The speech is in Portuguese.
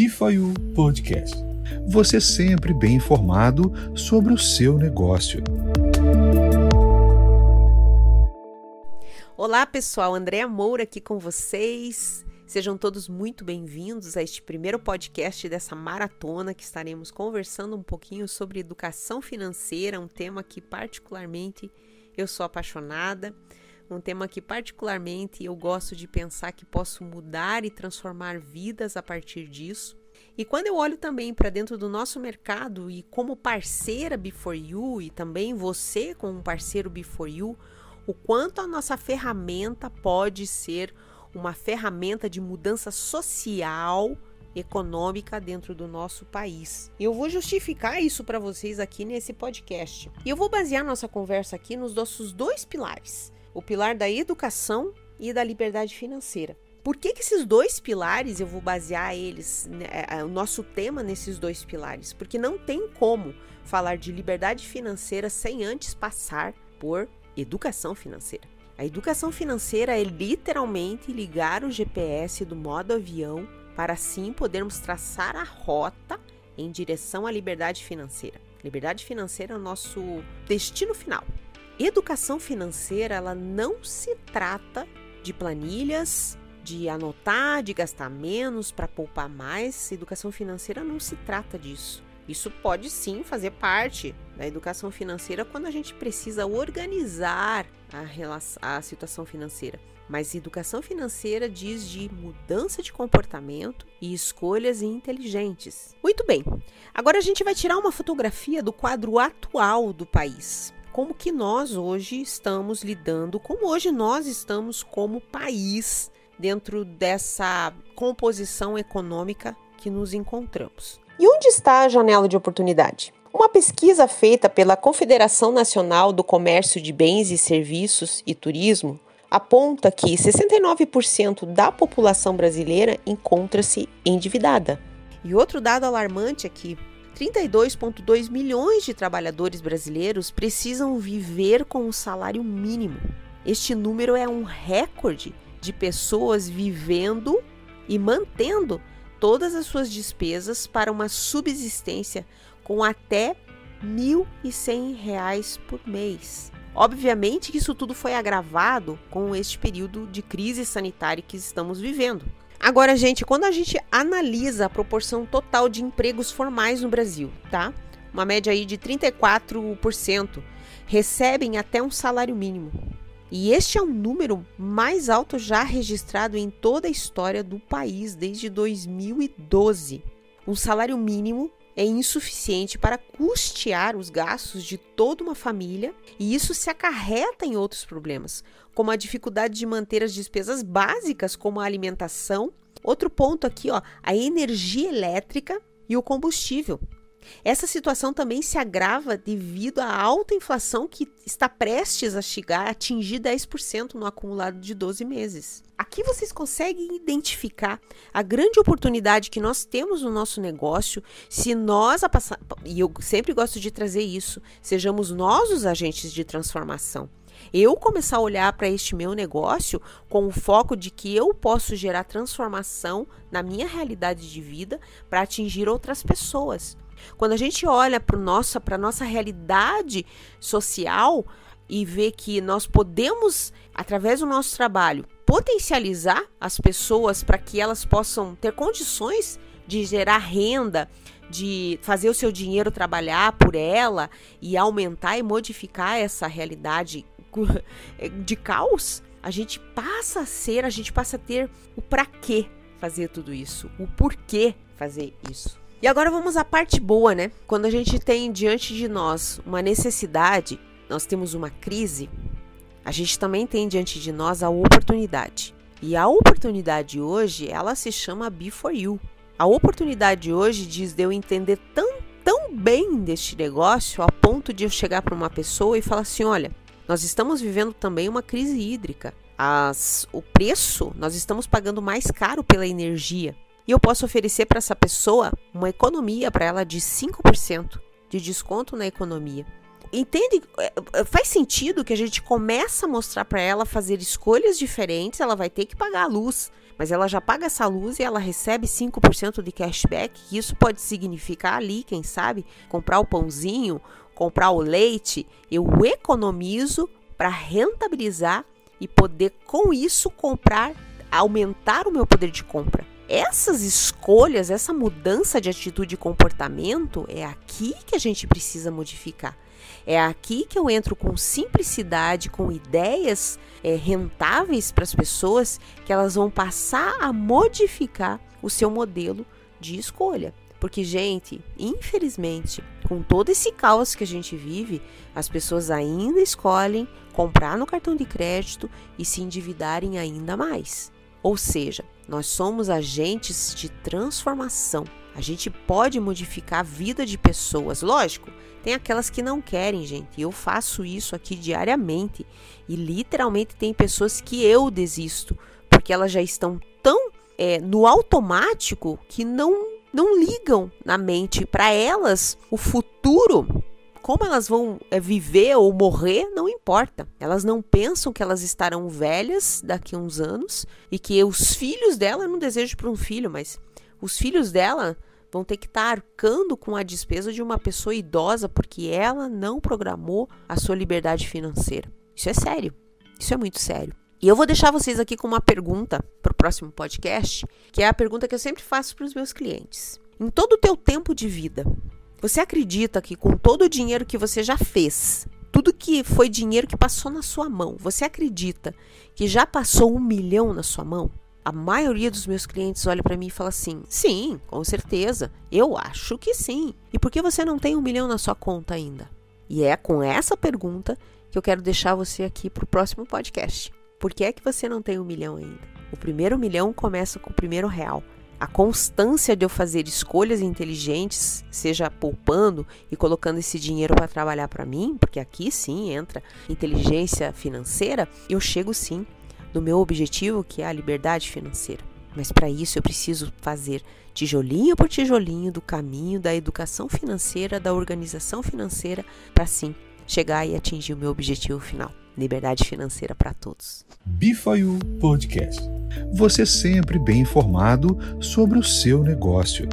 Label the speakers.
Speaker 1: Bifayu Podcast. Você sempre bem informado sobre o seu negócio.
Speaker 2: Olá pessoal, Andréa Moura aqui com vocês. Sejam todos muito bem-vindos a este primeiro podcast dessa maratona que estaremos conversando um pouquinho sobre educação financeira, um tema que particularmente eu sou apaixonada, um tema que particularmente eu gosto de pensar que posso mudar e transformar vidas a partir disso. E quando eu olho também para dentro do nosso mercado e como parceira Before You e também você como parceiro Before You, o quanto a nossa ferramenta pode ser uma ferramenta de mudança social, econômica dentro do nosso país. Eu vou justificar isso para vocês aqui nesse podcast. E eu vou basear nossa conversa aqui nos nossos dois pilares: o pilar da educação e da liberdade financeira. Por que, que esses dois pilares eu vou basear eles, né, é, é, o nosso tema nesses dois pilares? Porque não tem como falar de liberdade financeira sem antes passar por educação financeira. A educação financeira é literalmente ligar o GPS do modo avião para assim podermos traçar a rota em direção à liberdade financeira. Liberdade financeira é o nosso destino final. Educação financeira, ela não se trata de planilhas, de anotar, de gastar menos para poupar mais. Educação financeira não se trata disso. Isso pode sim fazer parte da educação financeira quando a gente precisa organizar a, relação, a situação financeira. Mas educação financeira diz de mudança de comportamento e escolhas inteligentes. Muito bem. Agora a gente vai tirar uma fotografia do quadro atual do país. Como que nós hoje estamos lidando, como hoje nós estamos como país dentro dessa composição econômica que nos encontramos. E onde está a janela de oportunidade? Uma pesquisa feita pela Confederação Nacional do Comércio de Bens e Serviços e Turismo aponta que 69% da população brasileira encontra-se endividada. E outro dado alarmante é que 32,2 milhões de trabalhadores brasileiros precisam viver com um salário mínimo. Este número é um recorde de pessoas vivendo e mantendo todas as suas despesas para uma subsistência com até R$ 1.100 por mês. Obviamente que isso tudo foi agravado com este período de crise sanitária que estamos vivendo. Agora, gente, quando a gente analisa a proporção total de empregos formais no Brasil, tá? Uma média aí de 34% recebem até um salário mínimo. E este é o número mais alto já registrado em toda a história do país desde 2012. Um salário mínimo é insuficiente para custear os gastos de toda uma família e isso se acarreta em outros problemas, como a dificuldade de manter as despesas básicas, como a alimentação. Outro ponto aqui, ó, a energia elétrica e o combustível. Essa situação também se agrava devido à alta inflação que está prestes a chegar a atingir 10% no acumulado de 12 meses. Aqui vocês conseguem identificar a grande oportunidade que nós temos no nosso negócio se nós, e eu sempre gosto de trazer isso, sejamos nós os agentes de transformação eu começar a olhar para este meu negócio com o foco de que eu posso gerar transformação na minha realidade de vida para atingir outras pessoas. Quando a gente olha para nossa para nossa realidade social e vê que nós podemos através do nosso trabalho potencializar as pessoas para que elas possam ter condições de gerar renda, de fazer o seu dinheiro trabalhar por ela e aumentar e modificar essa realidade de caos, a gente passa a ser, a gente passa a ter o para quê fazer tudo isso, o porquê fazer isso. E agora vamos à parte boa, né? Quando a gente tem diante de nós uma necessidade, nós temos uma crise, a gente também tem diante de nós a oportunidade. E a oportunidade hoje, ela se chama Be For You. A oportunidade hoje diz de eu entender tão, tão bem deste negócio a ponto de eu chegar para uma pessoa e falar assim: olha, nós estamos vivendo também uma crise hídrica. As, o preço, nós estamos pagando mais caro pela energia e eu posso oferecer para essa pessoa uma economia para ela de 5% de desconto na economia. Entende? É, é, faz sentido que a gente começa a mostrar para ela fazer escolhas diferentes, ela vai ter que pagar a luz, mas ela já paga essa luz e ela recebe 5% de cashback. Isso pode significar ali, quem sabe, comprar o pãozinho, comprar o leite. Eu economizo para rentabilizar e poder com isso comprar, aumentar o meu poder de compra. Essas escolhas, essa mudança de atitude e comportamento é aqui que a gente precisa modificar. É aqui que eu entro com simplicidade, com ideias é, rentáveis para as pessoas, que elas vão passar a modificar o seu modelo de escolha. Porque, gente, infelizmente, com todo esse caos que a gente vive, as pessoas ainda escolhem comprar no cartão de crédito e se endividarem ainda mais. Ou seja, nós somos agentes de transformação. A gente pode modificar a vida de pessoas. Lógico, tem aquelas que não querem, gente. Eu faço isso aqui diariamente. E literalmente tem pessoas que eu desisto, porque elas já estão tão é, no automático que não não ligam na mente. Para elas, o futuro, como elas vão é, viver ou morrer, não importa. Elas não pensam que elas estarão velhas daqui a uns anos e que os filhos dela, eu não desejo para um filho, mas os filhos dela vão ter que estar tá arcando com a despesa de uma pessoa idosa porque ela não programou a sua liberdade financeira. Isso é sério. Isso é muito sério. E eu vou deixar vocês aqui com uma pergunta para o próximo podcast, que é a pergunta que eu sempre faço para os meus clientes. Em todo o teu tempo de vida, você acredita que com todo o dinheiro que você já fez, tudo que foi dinheiro que passou na sua mão, você acredita que já passou um milhão na sua mão? A maioria dos meus clientes olha para mim e fala assim: sim, com certeza, eu acho que sim. E por que você não tem um milhão na sua conta ainda? E é com essa pergunta que eu quero deixar você aqui para o próximo podcast. Por que é que você não tem um milhão ainda? O primeiro milhão começa com o primeiro real. A constância de eu fazer escolhas inteligentes, seja poupando e colocando esse dinheiro para trabalhar para mim, porque aqui sim entra inteligência financeira, eu chego sim no meu objetivo, que é a liberdade financeira. Mas para isso eu preciso fazer tijolinho por tijolinho do caminho da educação financeira, da organização financeira, para sim chegar e atingir o meu objetivo final. Liberdade financeira para todos.
Speaker 1: Bifayu Podcast. Você sempre bem informado sobre o seu negócio.